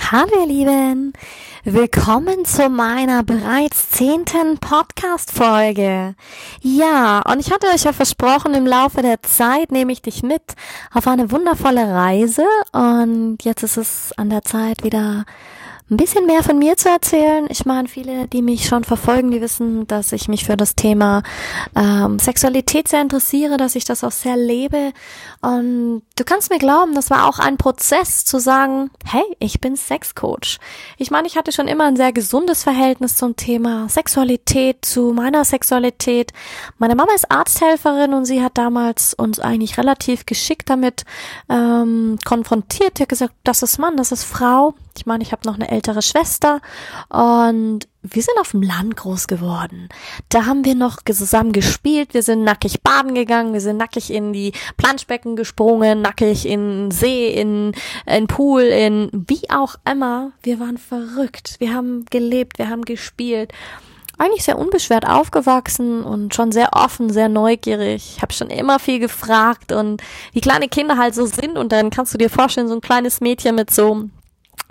Hallo ihr Lieben, willkommen zu meiner bereits zehnten Podcast-Folge. Ja, und ich hatte euch ja versprochen, im Laufe der Zeit nehme ich dich mit auf eine wundervolle Reise und jetzt ist es an der Zeit wieder ein bisschen mehr von mir zu erzählen. Ich meine, viele, die mich schon verfolgen, die wissen, dass ich mich für das Thema ähm, Sexualität sehr interessiere, dass ich das auch sehr lebe. Und du kannst mir glauben, das war auch ein Prozess zu sagen, hey, ich bin Sexcoach. Ich meine, ich hatte schon immer ein sehr gesundes Verhältnis zum Thema Sexualität, zu meiner Sexualität. Meine Mama ist Arzthelferin und sie hat damals uns eigentlich relativ geschickt damit ähm, konfrontiert. Sie hat gesagt, das ist Mann, das ist Frau. Ich meine, ich habe noch eine ältere Schwester und wir sind auf dem Land groß geworden. Da haben wir noch zusammen gespielt, wir sind nackig baden gegangen, wir sind nackig in die Planschbecken gesprungen, nackig in See, in, in Pool, in wie auch immer. Wir waren verrückt. Wir haben gelebt, wir haben gespielt eigentlich sehr unbeschwert aufgewachsen und schon sehr offen, sehr neugierig. Ich habe schon immer viel gefragt und wie kleine Kinder halt so sind und dann kannst du dir vorstellen, so ein kleines Mädchen mit so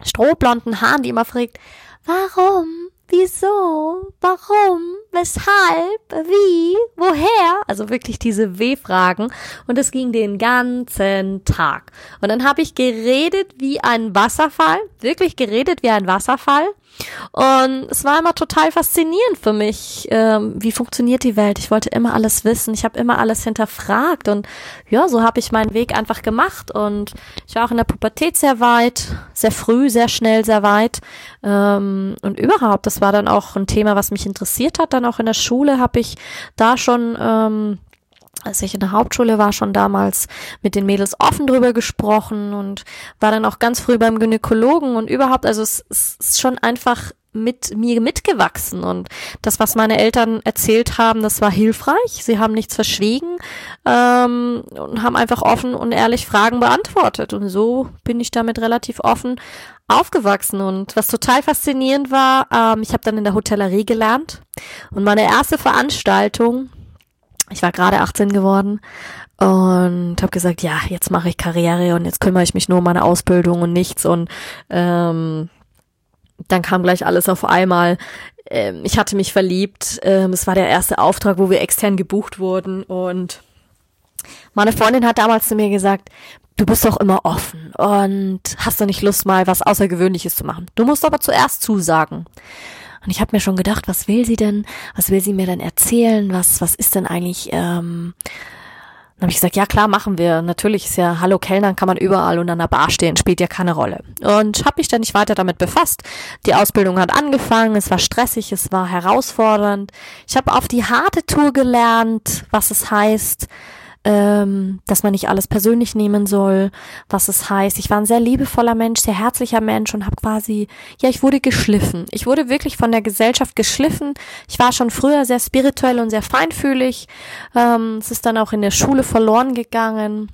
strohblonden Haaren, die immer fragt, warum, wieso, warum, weshalb, wie, woher? Also wirklich diese W-Fragen. Und es ging den ganzen Tag. Und dann habe ich geredet wie ein Wasserfall, wirklich geredet wie ein Wasserfall. Und es war immer total faszinierend für mich, ähm, wie funktioniert die Welt. Ich wollte immer alles wissen, ich habe immer alles hinterfragt und ja, so habe ich meinen Weg einfach gemacht. Und ich war auch in der Pubertät sehr weit, sehr früh, sehr schnell, sehr weit. Ähm, und überhaupt, das war dann auch ein Thema, was mich interessiert hat. Dann auch in der Schule habe ich da schon ähm, als ich in der Hauptschule war, schon damals mit den Mädels offen drüber gesprochen und war dann auch ganz früh beim Gynäkologen und überhaupt, also es, es ist schon einfach mit mir mitgewachsen und das, was meine Eltern erzählt haben, das war hilfreich. Sie haben nichts verschwiegen ähm, und haben einfach offen und ehrlich Fragen beantwortet und so bin ich damit relativ offen aufgewachsen und was total faszinierend war, ähm, ich habe dann in der Hotellerie gelernt und meine erste Veranstaltung ich war gerade 18 geworden und habe gesagt, ja, jetzt mache ich Karriere und jetzt kümmere ich mich nur um meine Ausbildung und nichts und ähm, dann kam gleich alles auf einmal. Ähm, ich hatte mich verliebt. Ähm, es war der erste Auftrag, wo wir extern gebucht wurden und meine Freundin hat damals zu mir gesagt, du bist doch immer offen und hast du nicht Lust mal was Außergewöhnliches zu machen. Du musst aber zuerst zusagen. Und ich habe mir schon gedacht, was will sie denn? Was will sie mir denn erzählen? Was, was ist denn eigentlich? Ähm dann habe ich gesagt, ja klar, machen wir. Natürlich ist ja Hallo Kellnern kann man überall und an der Bar stehen, spielt ja keine Rolle. Und habe mich dann nicht weiter damit befasst. Die Ausbildung hat angefangen, es war stressig, es war herausfordernd. Ich habe auf die harte Tour gelernt, was es heißt, ähm, dass man nicht alles persönlich nehmen soll, was es heißt. Ich war ein sehr liebevoller Mensch, sehr herzlicher Mensch und habe quasi, ja, ich wurde geschliffen. Ich wurde wirklich von der Gesellschaft geschliffen. Ich war schon früher sehr spirituell und sehr feinfühlig. Ähm, es ist dann auch in der Schule verloren gegangen.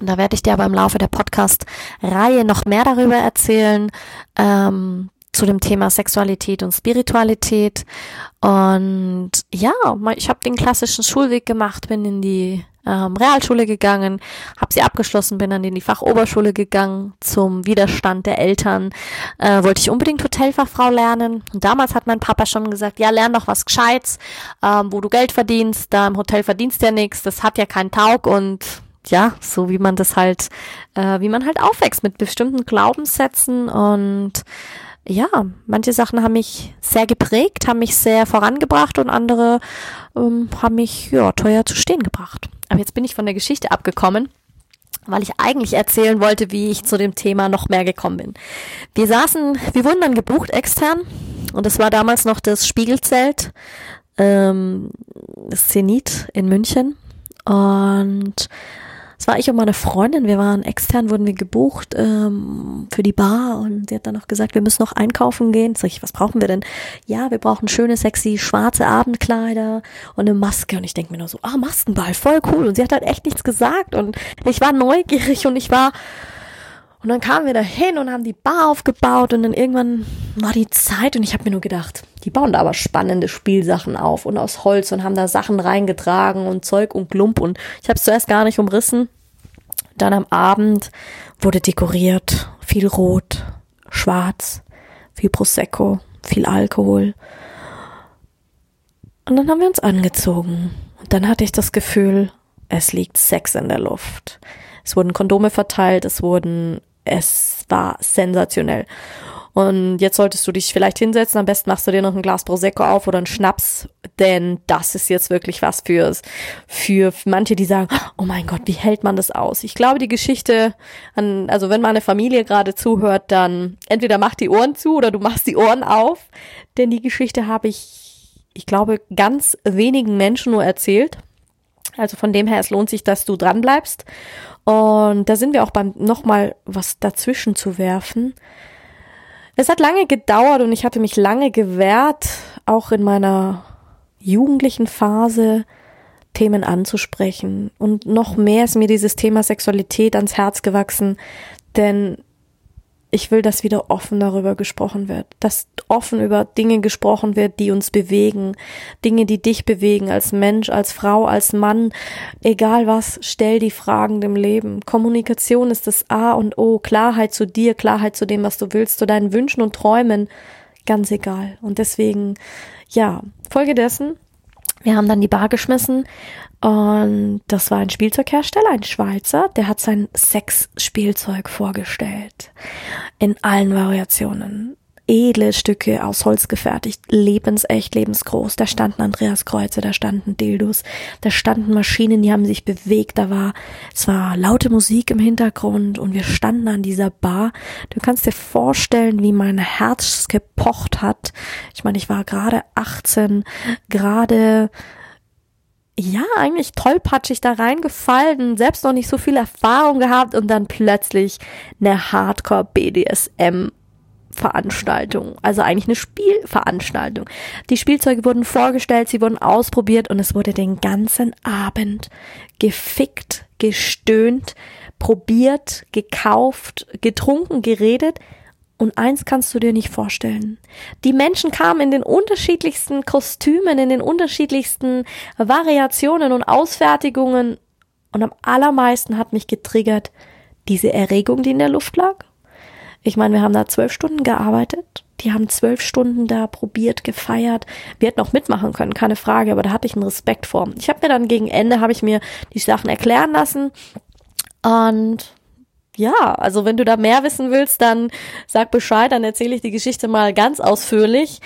Da werde ich dir aber im Laufe der Podcast-Reihe noch mehr darüber erzählen. Ähm, zu dem Thema Sexualität und Spiritualität. Und ja, ich habe den klassischen Schulweg gemacht, bin in die ähm, Realschule gegangen, habe sie abgeschlossen, bin dann in die Fachoberschule gegangen zum Widerstand der Eltern. Äh, wollte ich unbedingt Hotelfachfrau lernen. Und damals hat mein Papa schon gesagt, ja, lern doch was Gescheites, ähm, wo du Geld verdienst. Da im Hotel verdienst ja nichts, das hat ja keinen Taug und ja, so wie man das halt, äh, wie man halt aufwächst mit bestimmten Glaubenssätzen und ja, manche Sachen haben mich sehr geprägt, haben mich sehr vorangebracht und andere ähm, haben mich ja teuer zu stehen gebracht. Aber jetzt bin ich von der Geschichte abgekommen, weil ich eigentlich erzählen wollte, wie ich zu dem Thema noch mehr gekommen bin. Wir saßen, wir wurden dann gebucht extern und es war damals noch das Spiegelzelt, ähm, Zenit in München und Es war ich und meine Freundin, wir waren extern, wurden wir gebucht ähm, für die Bar und sie hat dann noch gesagt, wir müssen noch einkaufen gehen. Sag ich, was brauchen wir denn? Ja, wir brauchen schöne, sexy, schwarze Abendkleider und eine Maske. Und ich denke mir nur so, ah, Maskenball, voll cool. Und sie hat halt echt nichts gesagt und ich war neugierig und ich war und dann kamen wir da hin und haben die Bar aufgebaut und dann irgendwann war die Zeit und ich habe mir nur gedacht, die bauen da aber spannende Spielsachen auf und aus Holz und haben da Sachen reingetragen und Zeug und Klump und ich habe es zuerst gar nicht umrissen. Dann am Abend wurde dekoriert, viel Rot, Schwarz, viel Prosecco, viel Alkohol. Und dann haben wir uns angezogen und dann hatte ich das Gefühl, es liegt Sex in der Luft. Es wurden Kondome verteilt, es wurden es war sensationell. Und jetzt solltest du dich vielleicht hinsetzen. Am besten machst du dir noch ein Glas Prosecco auf oder einen Schnaps, denn das ist jetzt wirklich was fürs, für manche, die sagen, oh mein Gott, wie hält man das aus? Ich glaube, die Geschichte, an, also wenn meine Familie gerade zuhört, dann entweder mach die Ohren zu oder du machst die Ohren auf, denn die Geschichte habe ich, ich glaube, ganz wenigen Menschen nur erzählt. Also von dem her, es lohnt sich, dass du dran bleibst. Und da sind wir auch beim nochmal was dazwischen zu werfen. Es hat lange gedauert und ich hatte mich lange gewehrt, auch in meiner jugendlichen Phase Themen anzusprechen. Und noch mehr ist mir dieses Thema Sexualität ans Herz gewachsen, denn ich will, dass wieder offen darüber gesprochen wird, dass offen über Dinge gesprochen wird, die uns bewegen, Dinge, die dich bewegen als Mensch, als Frau, als Mann, egal was, stell die Fragen dem Leben. Kommunikation ist das A und O, Klarheit zu dir, Klarheit zu dem, was du willst, zu deinen Wünschen und Träumen, ganz egal. Und deswegen, ja, Folge dessen, wir haben dann die Bar geschmissen und das war ein Spielzeughersteller, ein Schweizer, der hat sein Sexspielzeug vorgestellt. In allen Variationen. Edle Stücke aus Holz gefertigt, lebensecht, lebensgroß. Da standen Andreas Kreuze, da standen Dildos, da standen Maschinen, die haben sich bewegt, da war, es war laute Musik im Hintergrund und wir standen an dieser Bar. Du kannst dir vorstellen, wie mein Herz gepocht hat. Ich meine, ich war gerade 18, gerade ja, eigentlich tollpatschig da reingefallen, selbst noch nicht so viel Erfahrung gehabt und dann plötzlich eine Hardcore-BDSM Veranstaltung, also eigentlich eine Spielveranstaltung. Die Spielzeuge wurden vorgestellt, sie wurden ausprobiert und es wurde den ganzen Abend gefickt, gestöhnt, probiert, gekauft, getrunken, geredet. Und eins kannst du dir nicht vorstellen. Die Menschen kamen in den unterschiedlichsten Kostümen, in den unterschiedlichsten Variationen und Ausfertigungen. Und am allermeisten hat mich getriggert diese Erregung, die in der Luft lag. Ich meine, wir haben da zwölf Stunden gearbeitet. Die haben zwölf Stunden da probiert, gefeiert. Wir hätten auch mitmachen können, keine Frage, aber da hatte ich einen Respekt vor. Ich habe mir dann gegen Ende, habe ich mir die Sachen erklären lassen. Und ja, also wenn du da mehr wissen willst, dann sag Bescheid, dann erzähle ich die Geschichte mal ganz ausführlich.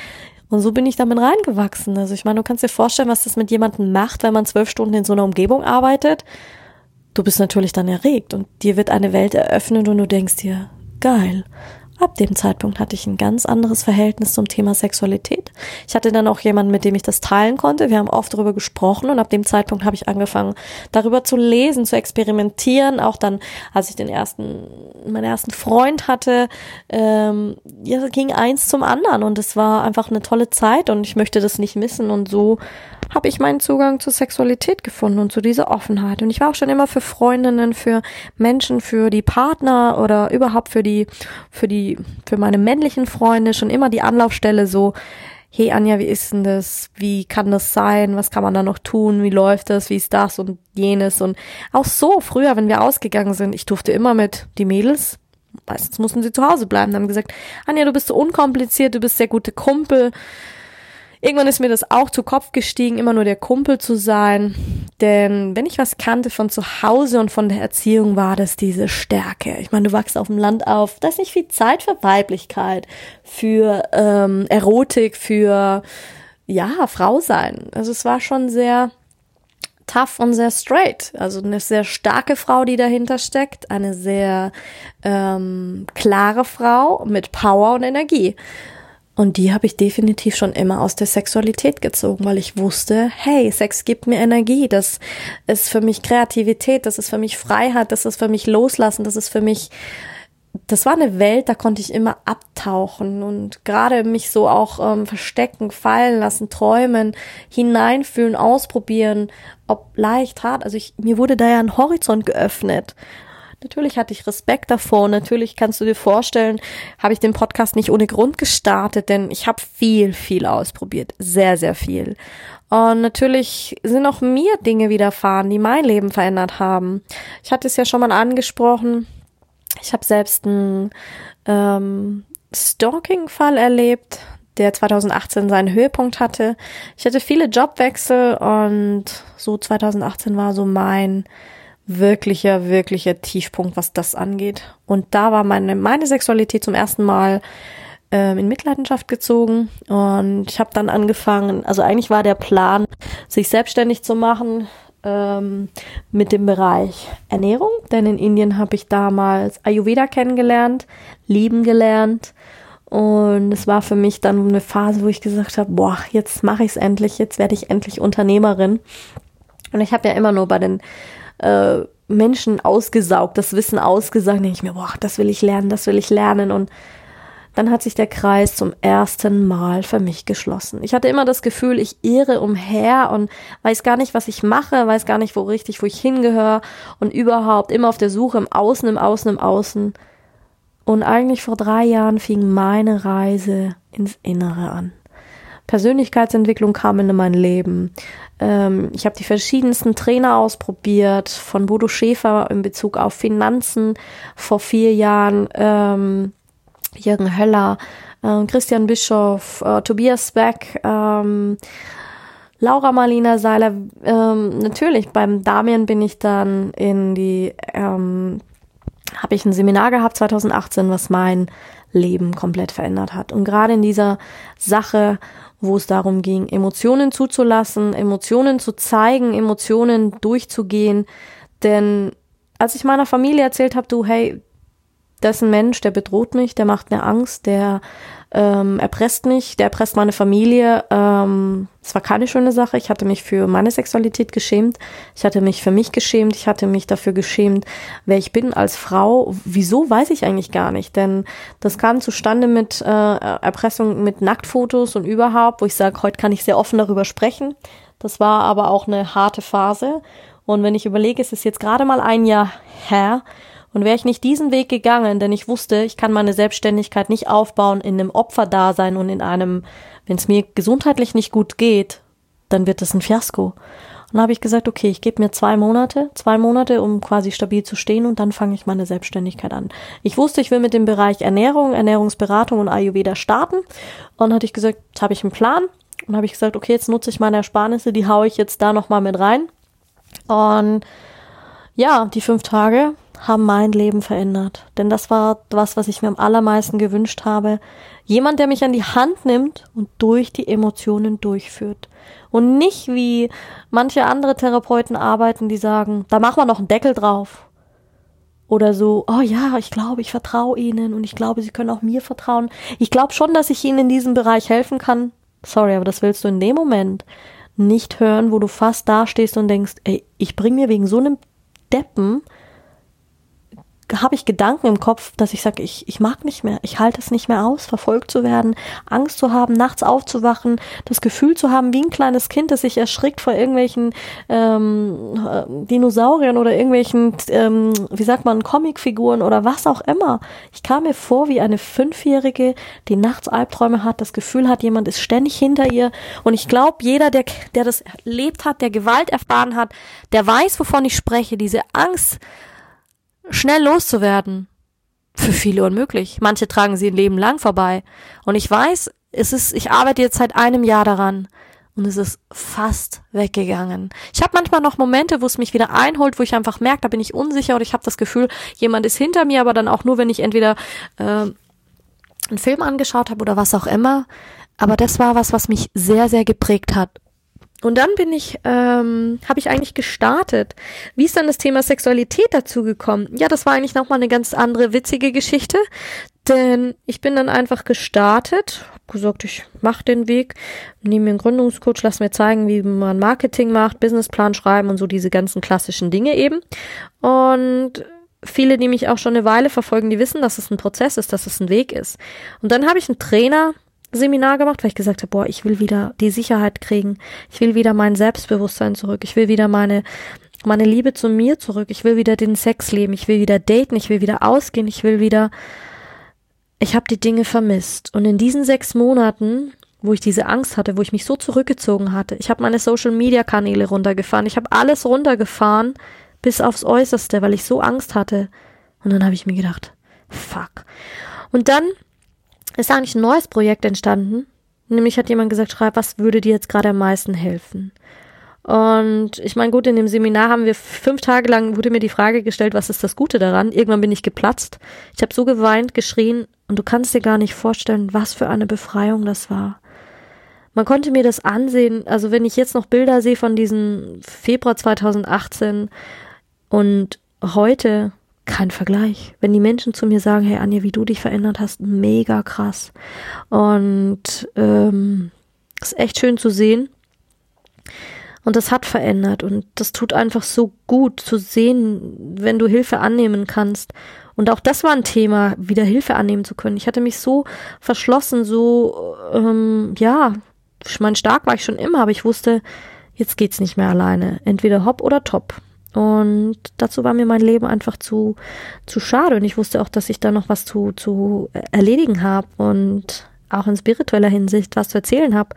Und so bin ich damit reingewachsen. Also ich meine, du kannst dir vorstellen, was das mit jemandem macht, wenn man zwölf Stunden in so einer Umgebung arbeitet. Du bist natürlich dann erregt und dir wird eine Welt eröffnet und du denkst dir, geil. Ab dem Zeitpunkt hatte ich ein ganz anderes Verhältnis zum Thema Sexualität. Ich hatte dann auch jemanden, mit dem ich das teilen konnte. Wir haben oft darüber gesprochen und ab dem Zeitpunkt habe ich angefangen, darüber zu lesen, zu experimentieren. Auch dann, als ich den ersten, meinen ersten Freund hatte, ähm, ja, ging eins zum anderen und es war einfach eine tolle Zeit und ich möchte das nicht missen und so habe ich meinen Zugang zur Sexualität gefunden und zu dieser Offenheit. Und ich war auch schon immer für Freundinnen, für Menschen, für die Partner oder überhaupt für die, für die, für meine männlichen Freunde schon immer die Anlaufstelle so, hey Anja, wie ist denn das? Wie kann das sein? Was kann man da noch tun? Wie läuft das? Wie ist das und jenes? Und auch so früher, wenn wir ausgegangen sind, ich durfte immer mit die Mädels, meistens mussten sie zu Hause bleiben, haben gesagt, Anja, du bist so unkompliziert, du bist sehr gute Kumpel, Irgendwann ist mir das auch zu Kopf gestiegen, immer nur der Kumpel zu sein. Denn wenn ich was kannte von zu Hause und von der Erziehung, war das diese Stärke. Ich meine, du wachst auf dem Land auf, da ist nicht viel Zeit für Weiblichkeit, für ähm, Erotik, für ja, Frau sein. Also es war schon sehr tough und sehr straight. Also eine sehr starke Frau, die dahinter steckt, eine sehr ähm, klare Frau mit Power und Energie. Und die habe ich definitiv schon immer aus der Sexualität gezogen, weil ich wusste, hey, Sex gibt mir Energie, das ist für mich Kreativität, das ist für mich Freiheit, das ist für mich Loslassen, das ist für mich, das war eine Welt, da konnte ich immer abtauchen und gerade mich so auch ähm, verstecken, fallen lassen, träumen, hineinfühlen, ausprobieren, ob leicht, hart. Also ich, mir wurde da ja ein Horizont geöffnet. Natürlich hatte ich Respekt davor. Natürlich kannst du dir vorstellen, habe ich den Podcast nicht ohne Grund gestartet, denn ich habe viel, viel ausprobiert. Sehr, sehr viel. Und natürlich sind auch mir Dinge widerfahren, die mein Leben verändert haben. Ich hatte es ja schon mal angesprochen. Ich habe selbst einen ähm, Stalking-Fall erlebt, der 2018 seinen Höhepunkt hatte. Ich hatte viele Jobwechsel und so 2018 war so mein wirklicher, wirklicher Tiefpunkt, was das angeht. Und da war meine, meine Sexualität zum ersten Mal ähm, in Mitleidenschaft gezogen. Und ich habe dann angefangen, also eigentlich war der Plan, sich selbstständig zu machen ähm, mit dem Bereich Ernährung. Denn in Indien habe ich damals Ayurveda kennengelernt, lieben gelernt. Und es war für mich dann eine Phase, wo ich gesagt habe, boah, jetzt mache ich es endlich, jetzt werde ich endlich Unternehmerin. Und ich habe ja immer nur bei den äh, Menschen ausgesaugt, das Wissen ausgesaugt, denke ich mir, boah, das will ich lernen, das will ich lernen und dann hat sich der Kreis zum ersten Mal für mich geschlossen. Ich hatte immer das Gefühl, ich irre umher und weiß gar nicht, was ich mache, weiß gar nicht, wo richtig, wo ich hingehöre und überhaupt immer auf der Suche im Außen, im Außen, im Außen. Und eigentlich vor drei Jahren fing meine Reise ins Innere an. Persönlichkeitsentwicklung kam in mein Leben. Ähm, ich habe die verschiedensten Trainer ausprobiert, von Bodo Schäfer in Bezug auf Finanzen vor vier Jahren, ähm, Jürgen Höller, äh, Christian Bischoff, äh, Tobias Beck, ähm, Laura Marlina Seiler, ähm, natürlich beim Damien bin ich dann in die, ähm, habe ich ein Seminar gehabt 2018, was mein Leben komplett verändert hat. Und gerade in dieser Sache wo es darum ging, Emotionen zuzulassen, Emotionen zu zeigen, Emotionen durchzugehen. Denn als ich meiner Familie erzählt habe, du, hey, das ist ein Mensch, der bedroht mich, der macht mir Angst, der ähm, erpresst mich, der erpresst meine Familie. Ähm, es war keine schöne Sache. Ich hatte mich für meine Sexualität geschämt. Ich hatte mich für mich geschämt. Ich hatte mich dafür geschämt, wer ich bin als Frau. Wieso weiß ich eigentlich gar nicht, denn das kam zustande mit äh, Erpressung mit Nacktfotos und überhaupt, wo ich sage, heute kann ich sehr offen darüber sprechen. Das war aber auch eine harte Phase. Und wenn ich überlege, es ist jetzt gerade mal ein Jahr her, und wäre ich nicht diesen Weg gegangen, denn ich wusste, ich kann meine Selbstständigkeit nicht aufbauen in einem Opferdasein und in einem, wenn es mir gesundheitlich nicht gut geht, dann wird das ein Fiasko. Und habe ich gesagt, okay, ich gebe mir zwei Monate, zwei Monate, um quasi stabil zu stehen und dann fange ich meine Selbstständigkeit an. Ich wusste, ich will mit dem Bereich Ernährung, Ernährungsberatung und Ayurveda starten. Und dann hatte ich gesagt, jetzt habe ich einen Plan. Und habe ich gesagt, okay, jetzt nutze ich meine Ersparnisse, die haue ich jetzt da nochmal mit rein. Und ja, die fünf Tage haben mein Leben verändert. Denn das war was, was ich mir am allermeisten gewünscht habe. Jemand, der mich an die Hand nimmt und durch die Emotionen durchführt. Und nicht wie manche andere Therapeuten arbeiten, die sagen, da machen wir noch einen Deckel drauf. Oder so, oh ja, ich glaube, ich vertraue ihnen und ich glaube, sie können auch mir vertrauen. Ich glaube schon, dass ich ihnen in diesem Bereich helfen kann. Sorry, aber das willst du in dem Moment nicht hören, wo du fast dastehst und denkst, ey, ich bring mir wegen so einem Deppen habe ich Gedanken im Kopf, dass ich sage, ich, ich mag nicht mehr, ich halte es nicht mehr aus, verfolgt zu werden, Angst zu haben, nachts aufzuwachen, das Gefühl zu haben, wie ein kleines Kind, das sich erschrickt vor irgendwelchen ähm, äh, Dinosauriern oder irgendwelchen, ähm, wie sagt man, Comicfiguren oder was auch immer. Ich kam mir vor wie eine Fünfjährige, die nachts Albträume hat, das Gefühl hat, jemand ist ständig hinter ihr. Und ich glaube, jeder, der, der das erlebt hat, der Gewalt erfahren hat, der weiß, wovon ich spreche, diese Angst, schnell loszuwerden. Für viele unmöglich. Manche tragen sie ein Leben lang vorbei. Und ich weiß, es ist, ich arbeite jetzt seit einem Jahr daran. Und es ist fast weggegangen. Ich habe manchmal noch Momente, wo es mich wieder einholt, wo ich einfach merke, da bin ich unsicher oder ich habe das Gefühl, jemand ist hinter mir, aber dann auch nur, wenn ich entweder äh, einen Film angeschaut habe oder was auch immer. Aber das war was, was mich sehr, sehr geprägt hat. Und dann bin ich, ähm, habe ich eigentlich gestartet. Wie ist dann das Thema Sexualität dazu gekommen? Ja, das war eigentlich nochmal eine ganz andere witzige Geschichte. Denn ich bin dann einfach gestartet, hab gesagt, ich mache den Weg, nehme mir einen Gründungscoach, lass mir zeigen, wie man Marketing macht, Businessplan schreiben und so diese ganzen klassischen Dinge eben. Und viele, die mich auch schon eine Weile verfolgen, die wissen, dass es ein Prozess ist, dass es ein Weg ist. Und dann habe ich einen Trainer Seminar gemacht, weil ich gesagt habe, boah, ich will wieder die Sicherheit kriegen. Ich will wieder mein Selbstbewusstsein zurück. Ich will wieder meine meine Liebe zu mir zurück. Ich will wieder den Sex leben. Ich will wieder daten. Ich will wieder ausgehen. Ich will wieder. Ich habe die Dinge vermisst. Und in diesen sechs Monaten, wo ich diese Angst hatte, wo ich mich so zurückgezogen hatte, ich habe meine Social Media Kanäle runtergefahren. Ich habe alles runtergefahren bis aufs Äußerste, weil ich so Angst hatte. Und dann habe ich mir gedacht, fuck. Und dann ist eigentlich ein neues Projekt entstanden. Nämlich hat jemand gesagt, schreib, was würde dir jetzt gerade am meisten helfen? Und ich meine, gut, in dem Seminar haben wir fünf Tage lang, wurde mir die Frage gestellt, was ist das Gute daran? Irgendwann bin ich geplatzt. Ich habe so geweint, geschrien und du kannst dir gar nicht vorstellen, was für eine Befreiung das war. Man konnte mir das ansehen, also wenn ich jetzt noch Bilder sehe von diesem Februar 2018 und heute, kein Vergleich. Wenn die Menschen zu mir sagen, hey Anja, wie du dich verändert hast, mega krass. Und ähm, ist echt schön zu sehen. Und das hat verändert und das tut einfach so gut zu sehen, wenn du Hilfe annehmen kannst. Und auch das war ein Thema, wieder Hilfe annehmen zu können. Ich hatte mich so verschlossen, so, ähm, ja, ich meine, stark war ich schon immer, aber ich wusste, jetzt geht's nicht mehr alleine. Entweder hopp oder top. Und dazu war mir mein Leben einfach zu, zu schade. Und ich wusste auch, dass ich da noch was zu, zu erledigen habe und auch in spiritueller Hinsicht was zu erzählen habe.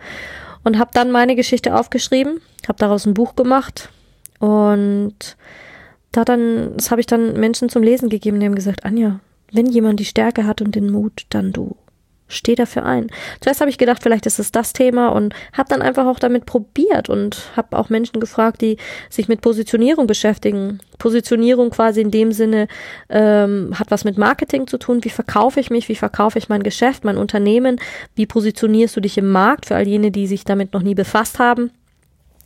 Und habe dann meine Geschichte aufgeschrieben, habe daraus ein Buch gemacht und da dann, das habe ich dann Menschen zum Lesen gegeben, die haben gesagt, Anja, wenn jemand die Stärke hat und den Mut, dann du steh dafür ein. Zuerst habe ich gedacht, vielleicht ist es das Thema und habe dann einfach auch damit probiert und habe auch Menschen gefragt, die sich mit Positionierung beschäftigen. Positionierung quasi in dem Sinne ähm, hat was mit Marketing zu tun. Wie verkaufe ich mich? Wie verkaufe ich mein Geschäft, mein Unternehmen? Wie positionierst du dich im Markt für all jene, die sich damit noch nie befasst haben?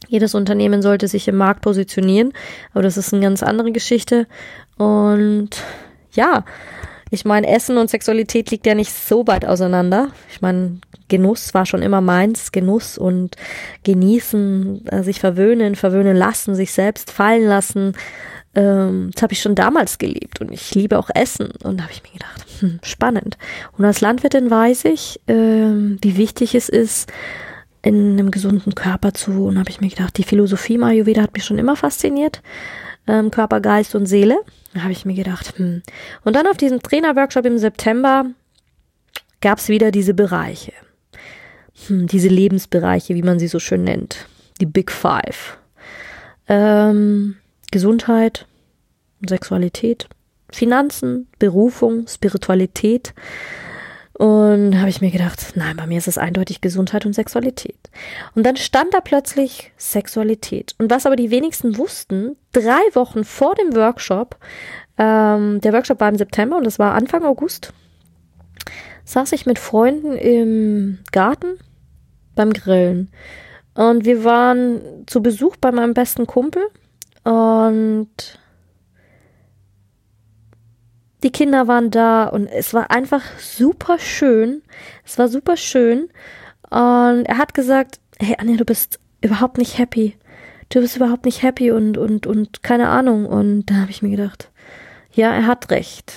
Jedes Unternehmen sollte sich im Markt positionieren, aber das ist eine ganz andere Geschichte. Und ja, ich meine, Essen und Sexualität liegt ja nicht so weit auseinander. Ich meine, Genuss war schon immer meins, Genuss und genießen, äh, sich verwöhnen, verwöhnen lassen, sich selbst fallen lassen. Ähm, das habe ich schon damals geliebt und ich liebe auch Essen. Und da habe ich mir gedacht, hm, spannend. Und als Landwirtin weiß ich, ähm, wie wichtig es ist, in einem gesunden Körper zu. Und habe ich mir gedacht, die Philosophie Ayurveda hat mich schon immer fasziniert. Ähm, Körper, Geist und Seele. Da habe ich mir gedacht, hm. Und dann auf diesem Trainerworkshop im September gab es wieder diese Bereiche. Hm, diese Lebensbereiche, wie man sie so schön nennt. Die Big Five. Ähm, Gesundheit, Sexualität, Finanzen, Berufung, Spiritualität, und habe ich mir gedacht, nein, bei mir ist es eindeutig Gesundheit und Sexualität. Und dann stand da plötzlich Sexualität. Und was aber die wenigsten wussten, drei Wochen vor dem Workshop, ähm, der Workshop war im September und das war Anfang August, saß ich mit Freunden im Garten beim Grillen. Und wir waren zu Besuch bei meinem besten Kumpel und die Kinder waren da und es war einfach super schön. Es war super schön. Und er hat gesagt, hey Anja, du bist überhaupt nicht happy. Du bist überhaupt nicht happy und, und, und keine Ahnung. Und da habe ich mir gedacht, ja, er hat recht.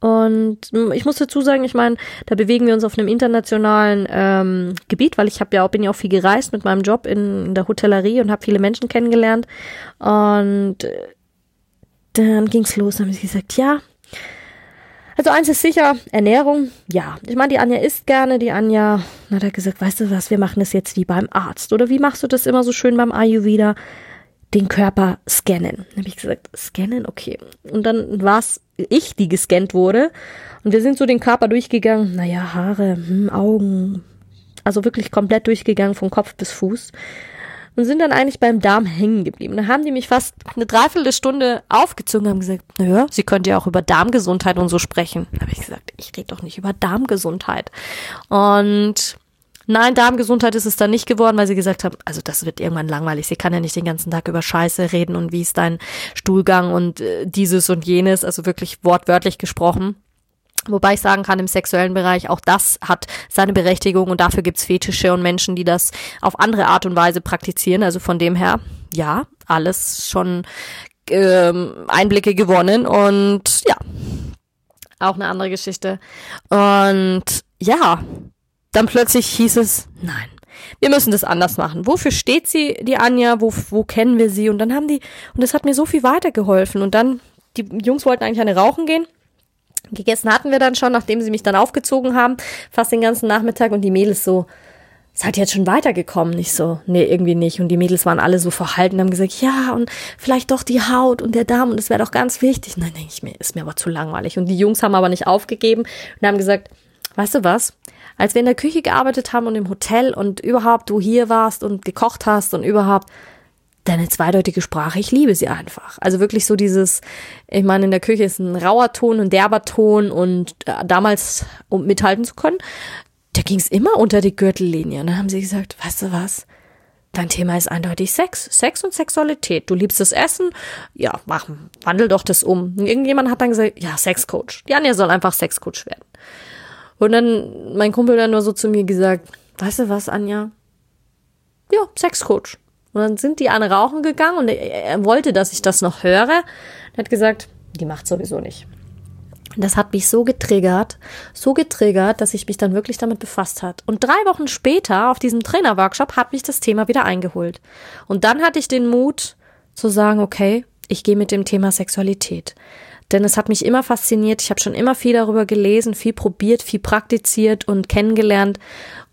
Und ich muss dazu sagen, ich meine, da bewegen wir uns auf einem internationalen ähm, Gebiet, weil ich habe ja auch, bin ja auch viel gereist mit meinem Job in, in der Hotellerie und habe viele Menschen kennengelernt. Und äh, dann ging's los, dann habe ich gesagt, ja, also eins ist sicher, Ernährung, ja. Ich meine, die Anja isst gerne, die Anja hat gesagt, weißt du was, wir machen das jetzt wie beim Arzt. Oder wie machst du das immer so schön beim Ayurveda? Den Körper scannen. Dann habe ich gesagt, scannen, okay. Und dann war es ich, die gescannt wurde. Und wir sind so den Körper durchgegangen. Naja, Haare, hm, Augen. Also wirklich komplett durchgegangen von Kopf bis Fuß und sind dann eigentlich beim Darm hängen geblieben. Da haben die mich fast eine Dreiviertelstunde aufgezogen und haben gesagt, naja, sie könnt ja auch über Darmgesundheit und so sprechen. Da habe ich gesagt, ich rede doch nicht über Darmgesundheit. Und Nein, Darmgesundheit ist es dann nicht geworden, weil sie gesagt haben, also das wird irgendwann langweilig. Sie kann ja nicht den ganzen Tag über Scheiße reden und wie ist dein Stuhlgang und äh, dieses und jenes, also wirklich wortwörtlich gesprochen. Wobei ich sagen kann, im sexuellen Bereich, auch das hat seine Berechtigung und dafür gibt's Fetische und Menschen, die das auf andere Art und Weise praktizieren. Also von dem her, ja, alles schon ähm, Einblicke gewonnen und ja, auch eine andere Geschichte. Und ja, dann plötzlich hieß es, nein, wir müssen das anders machen. Wofür steht sie, die Anja? Wo, wo kennen wir sie? Und dann haben die, und das hat mir so viel weitergeholfen. Und dann, die Jungs wollten eigentlich eine rauchen gehen. Gegessen hatten wir dann schon, nachdem sie mich dann aufgezogen haben, fast den ganzen Nachmittag und die Mädels so, seid ihr jetzt schon weitergekommen? Nicht so, nee, irgendwie nicht. Und die Mädels waren alle so verhalten, haben gesagt, ja, und vielleicht doch die Haut und der Darm und das wäre doch ganz wichtig. Nein, denke ich mir, ist mir aber zu langweilig. Und die Jungs haben aber nicht aufgegeben und haben gesagt, weißt du was? Als wir in der Küche gearbeitet haben und im Hotel und überhaupt du hier warst und gekocht hast und überhaupt, deine zweideutige Sprache, ich liebe sie einfach. Also wirklich so dieses, ich meine, in der Küche ist ein rauer Ton, ein derber Ton und äh, damals, um mithalten zu können, da ging es immer unter die Gürtellinie. Und dann haben sie gesagt, weißt du was? Dein Thema ist eindeutig Sex. Sex und Sexualität. Du liebst das Essen. Ja, mach, wandel doch das um. Und irgendjemand hat dann gesagt, ja, Sexcoach. Die Anja soll einfach Sexcoach werden. Und dann mein Kumpel dann nur so zu mir gesagt, weißt du was, Anja? Ja, Sexcoach. Und dann sind die an Rauchen gegangen und er, wollte, dass ich das noch höre. Er hat gesagt, die macht sowieso nicht. Das hat mich so getriggert, so getriggert, dass ich mich dann wirklich damit befasst hat. Und drei Wochen später auf diesem Trainerworkshop hat mich das Thema wieder eingeholt. Und dann hatte ich den Mut zu sagen, okay, ich gehe mit dem Thema Sexualität. Denn es hat mich immer fasziniert. Ich habe schon immer viel darüber gelesen, viel probiert, viel praktiziert und kennengelernt.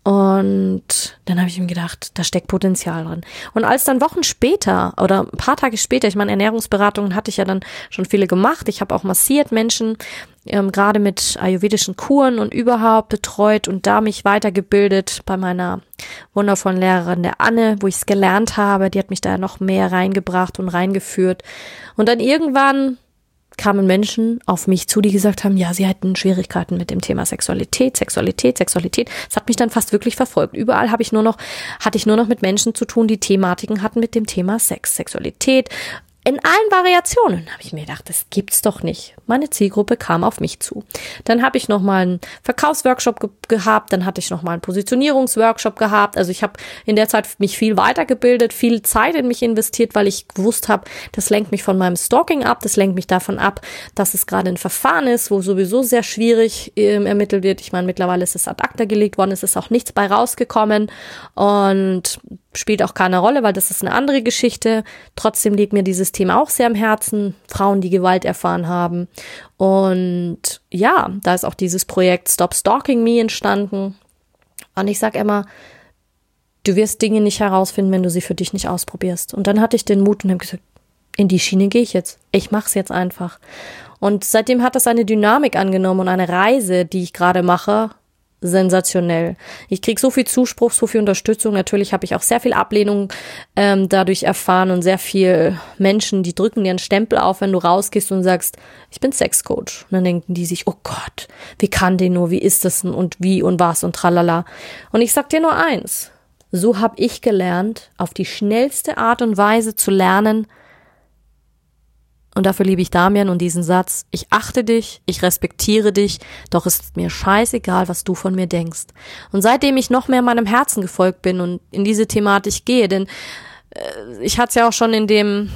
Und dann habe ich mir gedacht, da steckt Potenzial drin. Und als dann Wochen später oder ein paar Tage später, ich meine, Ernährungsberatungen hatte ich ja dann schon viele gemacht. Ich habe auch massiert Menschen, ähm, gerade mit ayurvedischen Kuren und überhaupt betreut und da mich weitergebildet bei meiner wundervollen Lehrerin der Anne, wo ich es gelernt habe. Die hat mich da noch mehr reingebracht und reingeführt. Und dann irgendwann kamen Menschen auf mich zu, die gesagt haben, ja, sie hätten Schwierigkeiten mit dem Thema Sexualität, Sexualität, Sexualität. Das hat mich dann fast wirklich verfolgt. Überall habe ich nur noch, hatte ich nur noch mit Menschen zu tun, die Thematiken hatten mit dem Thema Sex, Sexualität, in allen Variationen habe ich mir gedacht, das gibt's doch nicht. Meine Zielgruppe kam auf mich zu. Dann habe ich noch mal einen Verkaufsworkshop ge gehabt, dann hatte ich noch mal einen Positionierungsworkshop gehabt. Also ich habe in der Zeit mich viel weitergebildet, viel Zeit in mich investiert, weil ich gewusst habe, das lenkt mich von meinem Stalking ab, das lenkt mich davon ab, dass es gerade ein Verfahren ist, wo sowieso sehr schwierig äh, ermittelt wird. Ich meine, mittlerweile ist es ad acta gelegt worden, es ist auch nichts bei rausgekommen und spielt auch keine Rolle, weil das ist eine andere Geschichte. Trotzdem liegt mir dieses Thema auch sehr am Herzen. Frauen, die Gewalt erfahren haben. Und ja, da ist auch dieses Projekt Stop Stalking Me entstanden. Und ich sag immer, du wirst Dinge nicht herausfinden, wenn du sie für dich nicht ausprobierst. Und dann hatte ich den Mut und habe gesagt, in die Schiene gehe ich jetzt. Ich mach's jetzt einfach. Und seitdem hat das eine Dynamik angenommen und eine Reise, die ich gerade mache, sensationell. Ich krieg so viel Zuspruch, so viel Unterstützung. Natürlich habe ich auch sehr viel Ablehnung ähm, dadurch erfahren und sehr viel Menschen, die drücken dir einen Stempel auf, wenn du rausgehst und sagst, ich bin Sexcoach. Und dann denken die sich, oh Gott, wie kann der nur, wie ist das denn und wie und was und tralala. Und ich sag dir nur eins. So habe ich gelernt, auf die schnellste Art und Weise zu lernen, und dafür liebe ich Damian und diesen Satz, ich achte dich, ich respektiere dich, doch ist mir scheißegal, was du von mir denkst. Und seitdem ich noch mehr meinem Herzen gefolgt bin und in diese Thematik gehe, denn äh, ich hatte es ja auch schon in dem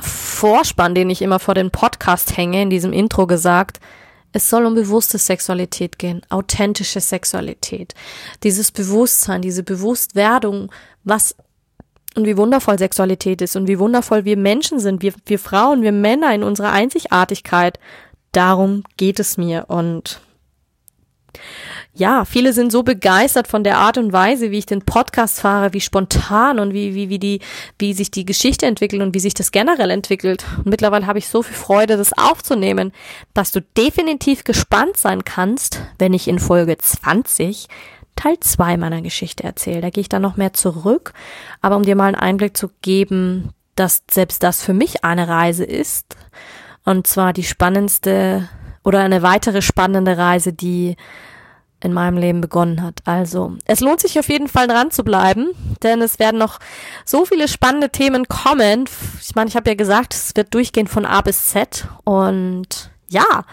Vorspann, den ich immer vor den Podcast hänge, in diesem Intro gesagt, es soll um bewusste Sexualität gehen, authentische Sexualität. Dieses Bewusstsein, diese Bewusstwerdung, was und wie wundervoll Sexualität ist und wie wundervoll wir Menschen sind, wir, wir Frauen, wir Männer in unserer Einzigartigkeit. Darum geht es mir und ja, viele sind so begeistert von der Art und Weise, wie ich den Podcast fahre, wie spontan und wie, wie, wie die, wie sich die Geschichte entwickelt und wie sich das generell entwickelt. Und mittlerweile habe ich so viel Freude, das aufzunehmen, dass du definitiv gespannt sein kannst, wenn ich in Folge 20 Teil 2 meiner Geschichte erzähle. Da gehe ich dann noch mehr zurück, aber um dir mal einen Einblick zu geben, dass selbst das für mich eine Reise ist, und zwar die spannendste oder eine weitere spannende Reise, die in meinem Leben begonnen hat. Also, es lohnt sich auf jeden Fall dran zu bleiben, denn es werden noch so viele spannende Themen kommen. Ich meine, ich habe ja gesagt, es wird durchgehen von A bis Z und ja,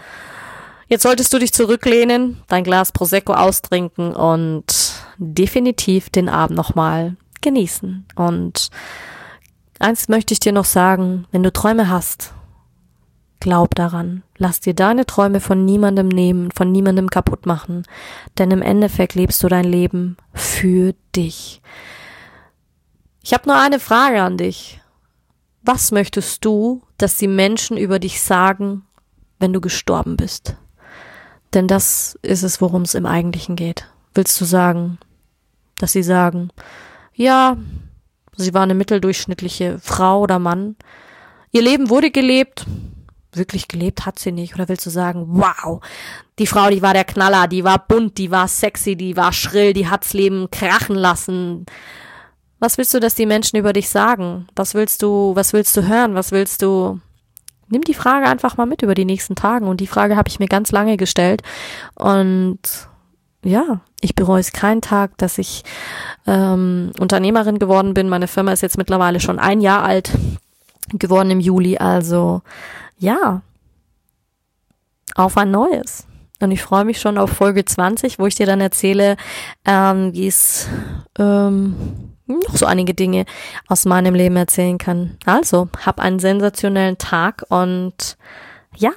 jetzt solltest du dich zurücklehnen, dein Glas Prosecco austrinken und definitiv den Abend nochmal genießen. Und eins möchte ich dir noch sagen, wenn du Träume hast, Glaub daran. Lass dir deine Träume von niemandem nehmen, von niemandem kaputt machen. Denn im Endeffekt lebst du dein Leben für dich. Ich habe nur eine Frage an dich. Was möchtest du, dass die Menschen über dich sagen, wenn du gestorben bist? Denn das ist es, worum es im Eigentlichen geht. Willst du sagen, dass sie sagen, ja, sie war eine mitteldurchschnittliche Frau oder Mann, ihr Leben wurde gelebt, wirklich gelebt hat sie nicht? Oder willst du sagen, wow, die Frau, die war der Knaller, die war bunt, die war sexy, die war schrill, die hat's Leben krachen lassen. Was willst du, dass die Menschen über dich sagen? Was willst du, was willst du hören? Was willst du? Nimm die Frage einfach mal mit über die nächsten Tagen. Und die Frage habe ich mir ganz lange gestellt. Und ja, ich bereue es keinen Tag, dass ich ähm, Unternehmerin geworden bin. Meine Firma ist jetzt mittlerweile schon ein Jahr alt geworden im Juli. Also ja, auf ein neues. Und ich freue mich schon auf Folge 20, wo ich dir dann erzähle, ähm, wie es ähm, noch so einige Dinge aus meinem Leben erzählen kann. Also, hab einen sensationellen Tag und ja,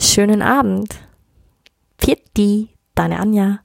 schönen Abend. Pfiat deine Anja.